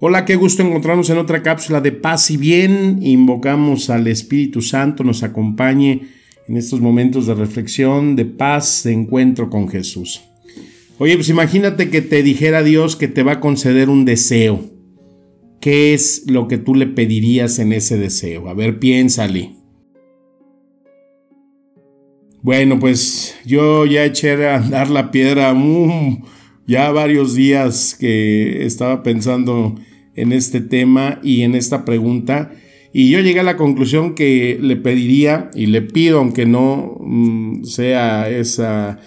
Hola, qué gusto encontrarnos en otra cápsula de paz y bien. Invocamos al Espíritu Santo, nos acompañe en estos momentos de reflexión, de paz, de encuentro con Jesús. Oye, pues imagínate que te dijera Dios que te va a conceder un deseo. ¿Qué es lo que tú le pedirías en ese deseo? A ver, piénsale. Bueno, pues yo ya eché a andar la piedra mm, ya varios días que estaba pensando en este tema y en esta pregunta. Y yo llegué a la conclusión que le pediría y le pido, aunque no mm, sea esa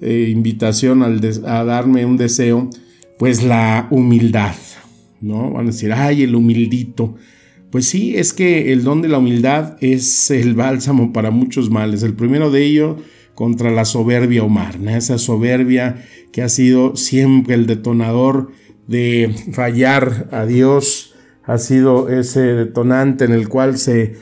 eh, invitación al a darme un deseo, pues la humildad, ¿no? Van a decir, ay, el humildito. Pues sí, es que el don de la humildad es el bálsamo para muchos males. El primero de ellos contra la soberbia humana, esa soberbia que ha sido siempre el detonador de fallar a Dios, ha sido ese detonante en el cual se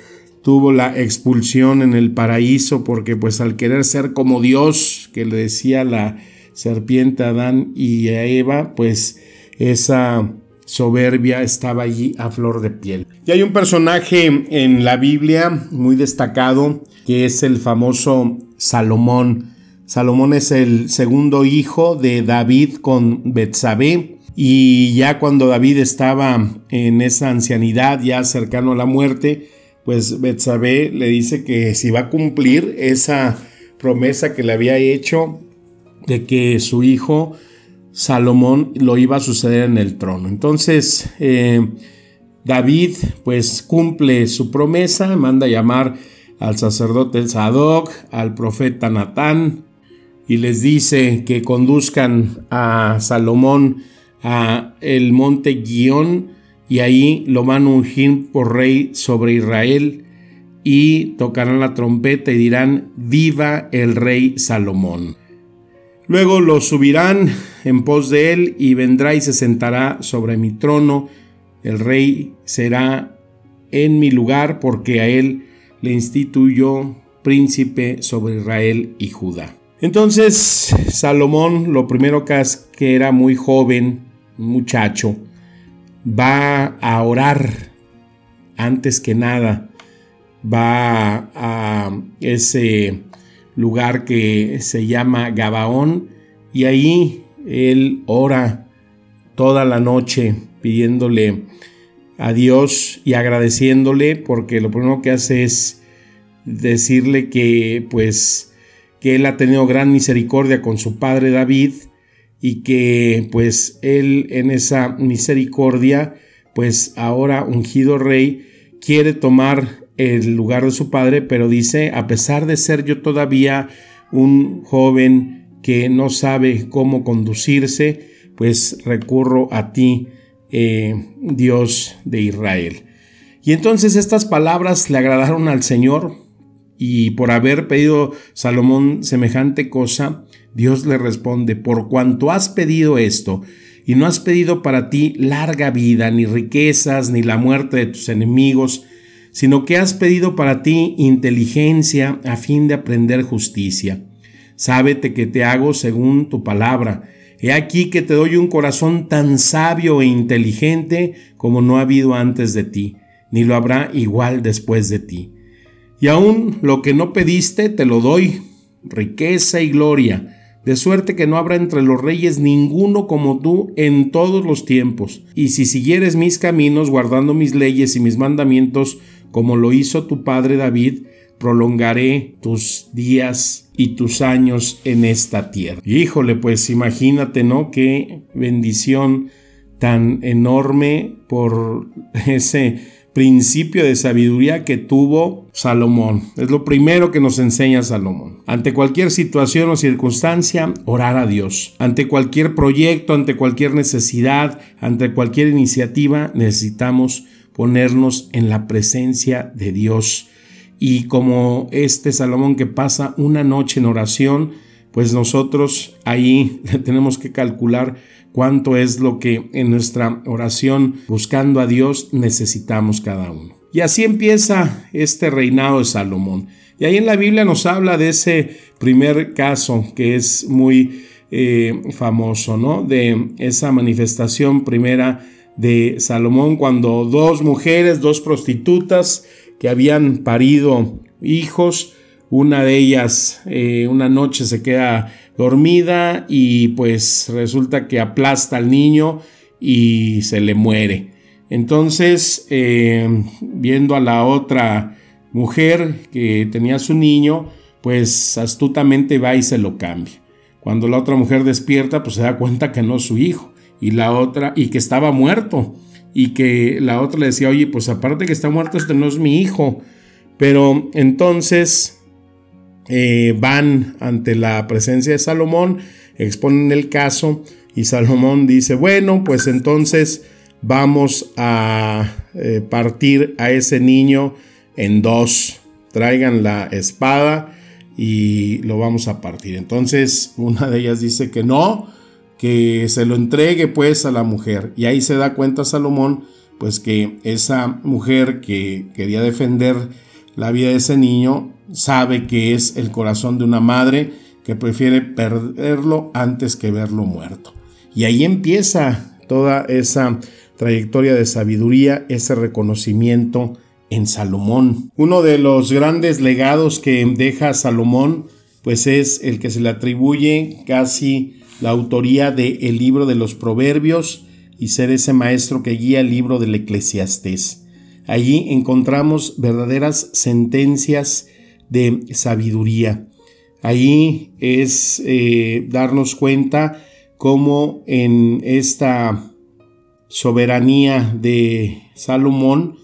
tuvo la expulsión en el paraíso porque pues al querer ser como Dios, que le decía la serpiente a Adán y a Eva, pues esa soberbia estaba allí a flor de piel. Y hay un personaje en la Biblia muy destacado que es el famoso Salomón. Salomón es el segundo hijo de David con Betsabé y ya cuando David estaba en esa ancianidad, ya cercano a la muerte, pues Betsabé le dice que si va a cumplir esa promesa que le había hecho de que su hijo Salomón lo iba a suceder en el trono. Entonces, eh, David pues cumple su promesa, manda llamar al sacerdote Sadoc, al profeta Natán, y les dice que conduzcan a Salomón a el monte Guión, y ahí lo van a ungir por rey sobre Israel, y tocarán la trompeta y dirán, viva el rey Salomón. Luego lo subirán en pos de él y vendrá y se sentará sobre mi trono. El rey será en mi lugar porque a él le instituyó príncipe sobre Israel y Judá. Entonces Salomón, lo primero que, que era muy joven, muchacho, va a orar antes que nada, va a ese lugar que se llama Gabaón y ahí él ora toda la noche pidiéndole a Dios y agradeciéndole porque lo primero que hace es decirle que pues que él ha tenido gran misericordia con su padre David y que pues él en esa misericordia pues ahora ungido rey quiere tomar el lugar de su padre pero dice a pesar de ser yo todavía un joven que no sabe cómo conducirse pues recurro a ti eh, Dios de Israel. Y entonces estas palabras le agradaron al Señor y por haber pedido Salomón semejante cosa, Dios le responde, por cuanto has pedido esto, y no has pedido para ti larga vida, ni riquezas, ni la muerte de tus enemigos, sino que has pedido para ti inteligencia a fin de aprender justicia. Sábete que te hago según tu palabra, He aquí que te doy un corazón tan sabio e inteligente como no ha habido antes de ti, ni lo habrá igual después de ti. Y aún lo que no pediste te lo doy, riqueza y gloria, de suerte que no habrá entre los reyes ninguno como tú en todos los tiempos. Y si siguieres mis caminos, guardando mis leyes y mis mandamientos, como lo hizo tu padre David, prolongaré tus días y tus años en esta tierra. Híjole, pues imagínate, ¿no? Qué bendición tan enorme por ese principio de sabiduría que tuvo Salomón. Es lo primero que nos enseña Salomón. Ante cualquier situación o circunstancia, orar a Dios. Ante cualquier proyecto, ante cualquier necesidad, ante cualquier iniciativa, necesitamos ponernos en la presencia de Dios. Y como este Salomón que pasa una noche en oración, pues nosotros ahí tenemos que calcular cuánto es lo que en nuestra oración buscando a Dios necesitamos cada uno. Y así empieza este reinado de Salomón. Y ahí en la Biblia nos habla de ese primer caso que es muy eh, famoso, ¿no? De esa manifestación primera de Salomón cuando dos mujeres, dos prostitutas que habían parido hijos, una de ellas eh, una noche se queda dormida y pues resulta que aplasta al niño y se le muere. Entonces, eh, viendo a la otra mujer que tenía su niño, pues astutamente va y se lo cambia. Cuando la otra mujer despierta, pues se da cuenta que no es su hijo y la otra y que estaba muerto y que la otra le decía, oye, pues aparte que está muerto, este no es mi hijo. Pero entonces eh, van ante la presencia de Salomón, exponen el caso y Salomón dice, bueno, pues entonces vamos a eh, partir a ese niño en dos, traigan la espada y lo vamos a partir. Entonces una de ellas dice que no, que se lo entregue pues a la mujer. Y ahí se da cuenta Salomón pues que esa mujer que quería defender la vida de ese niño sabe que es el corazón de una madre que prefiere perderlo antes que verlo muerto. Y ahí empieza toda esa trayectoria de sabiduría, ese reconocimiento en Salomón. Uno de los grandes legados que deja Salomón, pues es el que se le atribuye casi la autoría del el libro de los Proverbios y ser ese maestro que guía el libro del Eclesiastés. Allí encontramos verdaderas sentencias de sabiduría. Allí es eh, darnos cuenta cómo en esta soberanía de Salomón,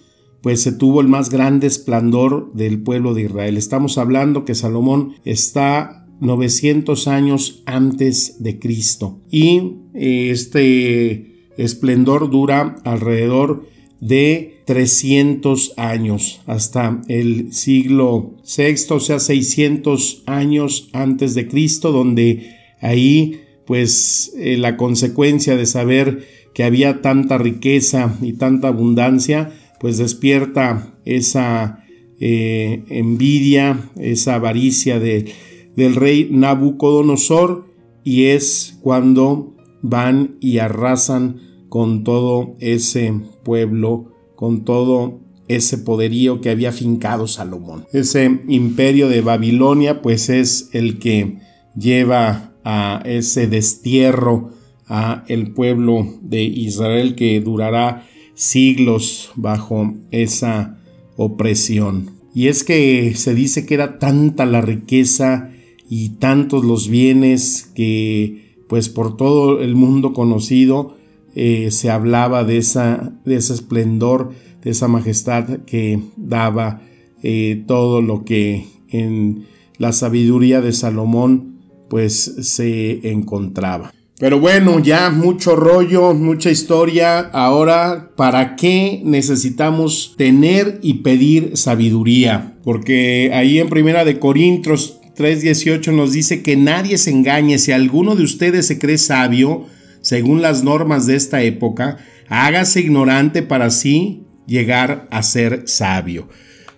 pues se tuvo el más grande esplendor del pueblo de Israel. Estamos hablando que Salomón está 900 años antes de Cristo y eh, este esplendor dura alrededor de 300 años hasta el siglo VI, o sea, 600 años antes de Cristo, donde ahí pues eh, la consecuencia de saber que había tanta riqueza y tanta abundancia, pues despierta esa eh, envidia, esa avaricia de, del rey Nabucodonosor y es cuando van y arrasan con todo ese pueblo, con todo ese poderío que había fincado Salomón. Ese imperio de Babilonia pues es el que lleva a ese destierro a el pueblo de Israel que durará siglos bajo esa opresión. Y es que se dice que era tanta la riqueza y tantos los bienes que pues por todo el mundo conocido eh, se hablaba de, esa, de ese esplendor, de esa majestad que daba eh, todo lo que en la sabiduría de Salomón pues se encontraba. Pero bueno, ya mucho rollo, mucha historia. Ahora, ¿para qué necesitamos tener y pedir sabiduría? Porque ahí en Primera de Corintios 3:18 nos dice que nadie se engañe si alguno de ustedes se cree sabio, según las normas de esta época, hágase ignorante para así llegar a ser sabio.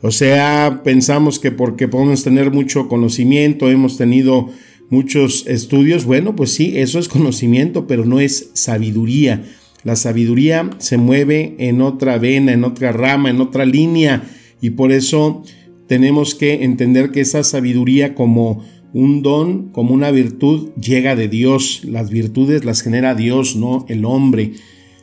O sea, pensamos que porque podemos tener mucho conocimiento, hemos tenido muchos estudios, bueno, pues sí, eso es conocimiento, pero no es sabiduría. La sabiduría se mueve en otra vena, en otra rama, en otra línea, y por eso tenemos que entender que esa sabiduría como un don, como una virtud, llega de Dios. Las virtudes las genera Dios, no el hombre.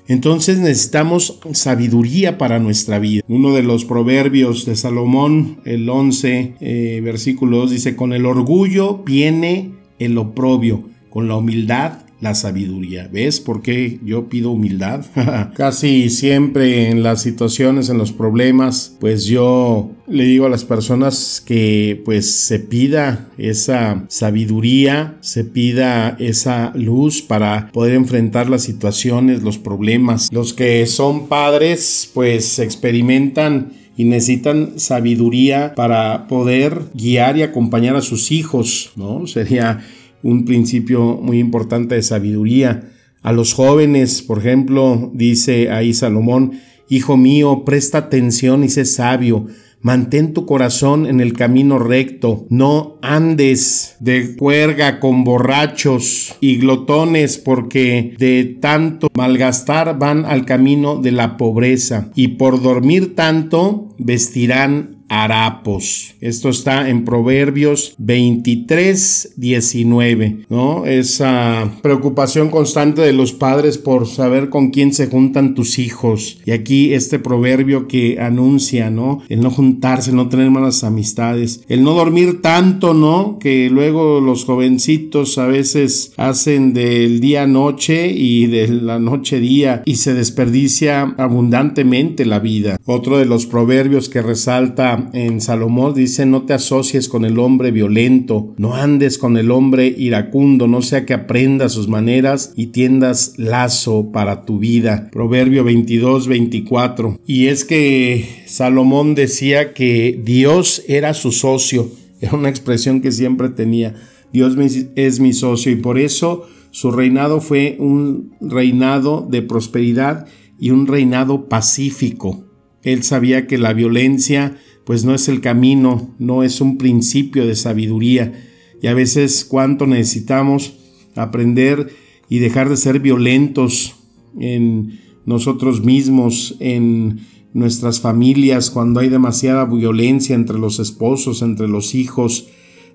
Entonces necesitamos sabiduría para nuestra vida. Uno de los proverbios de Salomón, el 11, eh, versículo 2, dice, con el orgullo viene el oprobio, con la humildad la sabiduría. ¿Ves por qué yo pido humildad? Casi siempre en las situaciones, en los problemas, pues yo le digo a las personas que pues se pida esa sabiduría, se pida esa luz para poder enfrentar las situaciones, los problemas. Los que son padres pues experimentan y necesitan sabiduría para poder guiar y acompañar a sus hijos, ¿no? Sería un principio muy importante de sabiduría. A los jóvenes, por ejemplo, dice ahí Salomón, Hijo mío, presta atención y sé sabio, Mantén tu corazón en el camino recto. No andes de cuerga con borrachos y glotones porque de tanto malgastar van al camino de la pobreza y por dormir tanto vestirán harapos. Esto está en Proverbios 23, 19, ¿no? Esa preocupación constante de los padres por saber con quién se juntan tus hijos. Y aquí este proverbio que anuncia, ¿no? El no juntarse, el no tener malas amistades, el no dormir tanto, ¿no? Que luego los jovencitos a veces hacen del día noche y de la noche día y se desperdicia abundantemente la vida. Otro de los proverbios que resalta en Salomón dice, no te asocies con el hombre violento, no andes con el hombre iracundo, no sea que aprendas sus maneras y tiendas lazo para tu vida. Proverbio 22, 24. Y es que Salomón decía que Dios era su socio, era una expresión que siempre tenía. Dios es mi socio y por eso su reinado fue un reinado de prosperidad y un reinado pacífico. Él sabía que la violencia pues no es el camino, no es un principio de sabiduría. Y a veces cuánto necesitamos aprender y dejar de ser violentos en nosotros mismos, en nuestras familias, cuando hay demasiada violencia entre los esposos, entre los hijos.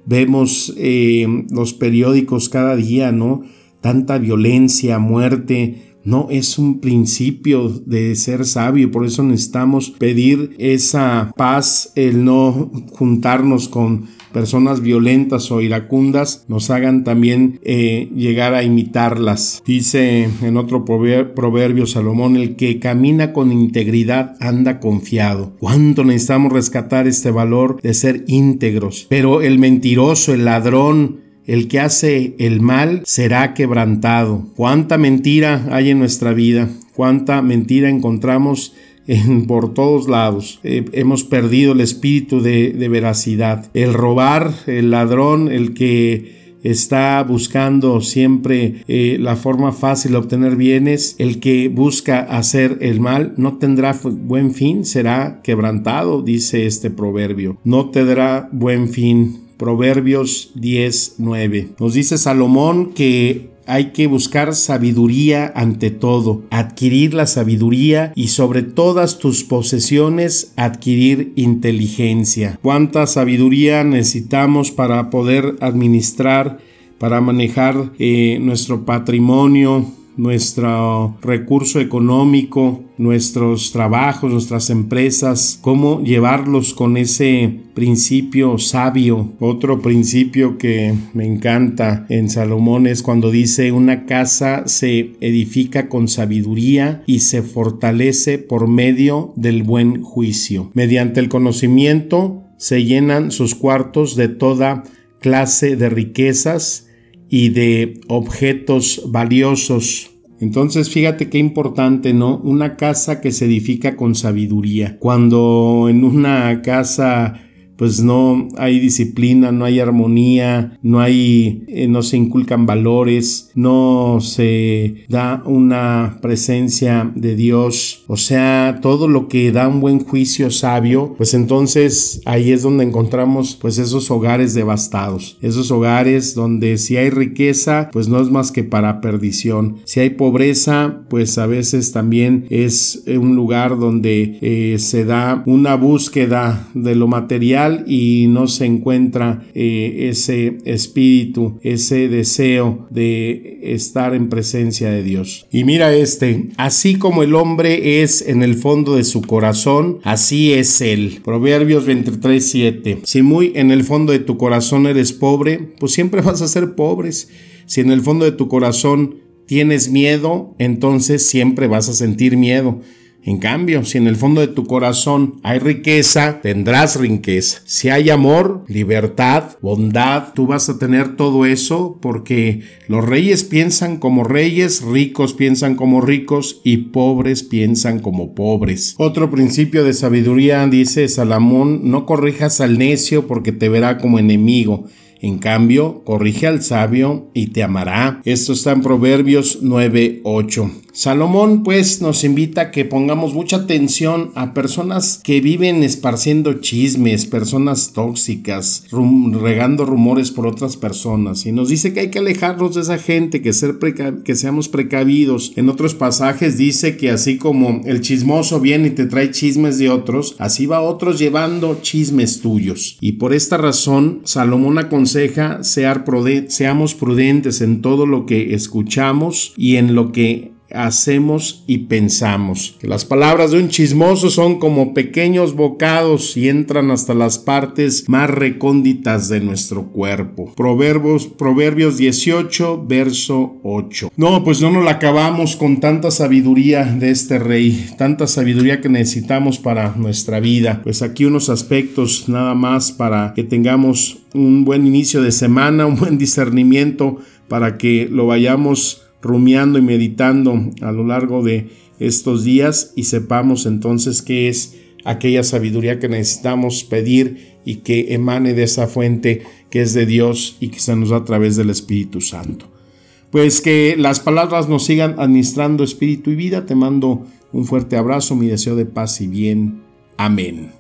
Vemos eh, los periódicos cada día, ¿no? Tanta violencia, muerte, no es un principio de ser sabio, por eso necesitamos pedir esa paz, el no juntarnos con personas violentas o iracundas nos hagan también eh, llegar a imitarlas. Dice en otro proverbio Salomón, el que camina con integridad anda confiado. ¿Cuánto necesitamos rescatar este valor de ser íntegros? Pero el mentiroso, el ladrón, el que hace el mal será quebrantado. Cuánta mentira hay en nuestra vida, cuánta mentira encontramos en, por todos lados. Eh, hemos perdido el espíritu de, veracidad. El robar, el ladrón, el que está buscando siempre eh, la forma fácil de obtener bienes, el que busca hacer el mal no tendrá buen fin, será quebrantado, dice este proverbio. No tendrá buen fin. Proverbios 10:9. Nos dice Salomón que hay que buscar sabiduría ante todo, adquirir la sabiduría y sobre todas tus posesiones adquirir inteligencia. ¿Cuánta sabiduría necesitamos para poder administrar, para manejar eh, nuestro patrimonio, nuestro recurso económico, nuestros trabajos, nuestras empresas, cómo llevarlos con ese principio sabio. Otro principio que me encanta en Salomón es cuando dice una casa se edifica con sabiduría y se fortalece por medio del buen juicio. Mediante el conocimiento se llenan sus cuartos de toda clase de riquezas y de objetos valiosos. Entonces, fíjate qué importante, ¿no? Una casa que se edifica con sabiduría. Cuando en una casa pues no hay disciplina, no hay armonía, no hay, eh, no se inculcan valores, no se da una presencia de Dios, o sea, todo lo que da un buen juicio sabio, pues entonces ahí es donde encontramos pues esos hogares devastados, esos hogares donde si hay riqueza, pues no es más que para perdición, si hay pobreza, pues a veces también es un lugar donde eh, se da una búsqueda de lo material, y no se encuentra eh, ese espíritu, ese deseo de estar en presencia de Dios. Y mira este, así como el hombre es en el fondo de su corazón, así es él. Proverbios 23, 7. Si muy en el fondo de tu corazón eres pobre, pues siempre vas a ser pobres. Si en el fondo de tu corazón tienes miedo, entonces siempre vas a sentir miedo. En cambio, si en el fondo de tu corazón hay riqueza, tendrás riqueza. Si hay amor, libertad, bondad, tú vas a tener todo eso porque los reyes piensan como reyes, ricos piensan como ricos y pobres piensan como pobres. Otro principio de sabiduría dice Salomón, no corrijas al necio porque te verá como enemigo en cambio, corrige al sabio y te amará. Esto está en Proverbios 9:8. Salomón pues nos invita a que pongamos mucha atención a personas que viven esparciendo chismes, personas tóxicas, regando rumores por otras personas. Y nos dice que hay que alejarnos de esa gente, que, ser que seamos precavidos. En otros pasajes dice que así como el chismoso viene y te trae chismes de otros, así va otros llevando chismes tuyos. Y por esta razón, Salomón aconseja seamos prudentes en todo lo que escuchamos y en lo que hacemos y pensamos. Que las palabras de un chismoso son como pequeños bocados y entran hasta las partes más recónditas de nuestro cuerpo. Proverbios, Proverbios 18, verso 8. No, pues no nos la acabamos con tanta sabiduría de este rey, tanta sabiduría que necesitamos para nuestra vida. Pues aquí unos aspectos nada más para que tengamos un buen inicio de semana, un buen discernimiento para que lo vayamos rumiando y meditando a lo largo de estos días y sepamos entonces qué es aquella sabiduría que necesitamos pedir y que emane de esa fuente que es de Dios y que se nos da a través del Espíritu Santo. Pues que las palabras nos sigan administrando espíritu y vida. Te mando un fuerte abrazo, mi deseo de paz y bien. Amén.